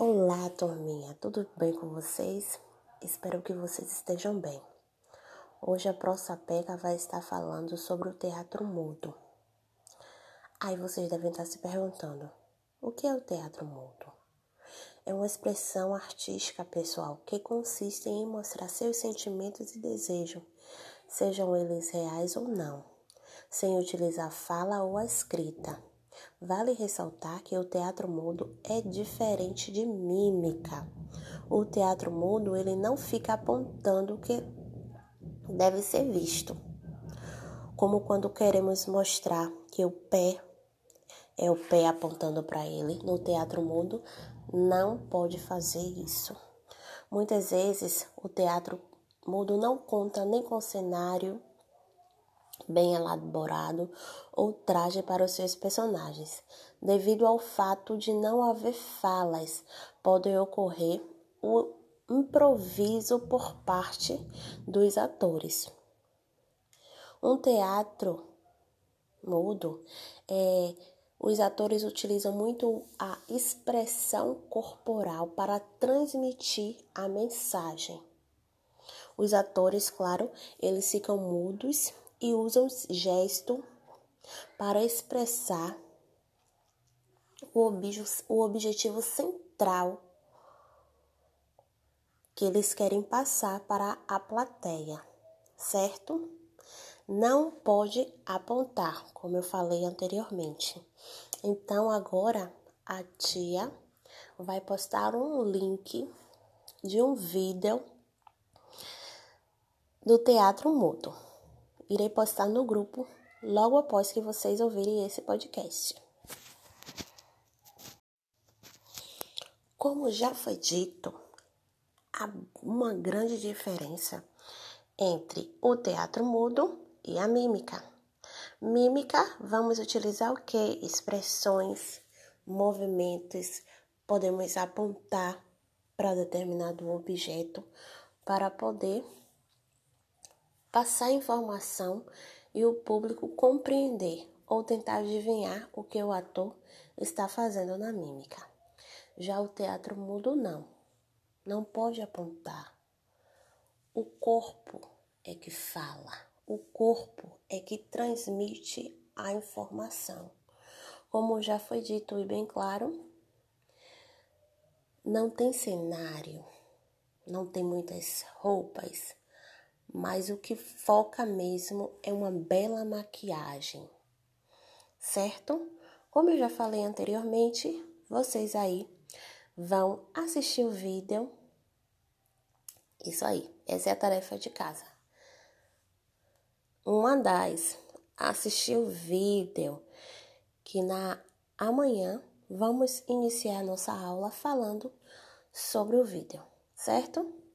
Olá, turminha, tudo bem com vocês? Espero que vocês estejam bem. Hoje a Prosa Pega vai estar falando sobre o teatro mudo. Aí vocês devem estar se perguntando: o que é o teatro mudo? É uma expressão artística pessoal que consiste em mostrar seus sentimentos e desejos, sejam eles reais ou não, sem utilizar fala ou a escrita Vale ressaltar que o teatro mudo é diferente de mímica. O teatro mudo ele não fica apontando o que deve ser visto. Como quando queremos mostrar que o pé é o pé apontando para ele, no teatro mudo não pode fazer isso. Muitas vezes o teatro mudo não conta nem com cenário, bem elaborado ou traje para os seus personagens. Devido ao fato de não haver falas, pode ocorrer o improviso por parte dos atores. Um teatro mudo é os atores utilizam muito a expressão corporal para transmitir a mensagem. Os atores, claro, eles ficam mudos e usam gesto para expressar o, obje o objetivo central que eles querem passar para a plateia, certo? Não pode apontar, como eu falei anteriormente. Então agora a tia vai postar um link de um vídeo do teatro mudo irei postar no grupo logo após que vocês ouvirem esse podcast. Como já foi dito, há uma grande diferença entre o teatro mudo e a mímica. Mímica, vamos utilizar o que? Expressões, movimentos, podemos apontar para determinado objeto para poder passar informação e o público compreender ou tentar adivinhar o que o ator está fazendo na mímica. Já o teatro mudo não. Não pode apontar. O corpo é que fala. O corpo é que transmite a informação. Como já foi dito e bem claro, não tem cenário, não tem muitas roupas, mas o que foca mesmo é uma bela maquiagem, certo? Como eu já falei anteriormente, vocês aí vão assistir o vídeo. Isso aí, essa é a tarefa de casa. Uma das, assistir o vídeo, que na amanhã vamos iniciar nossa aula falando sobre o vídeo, certo?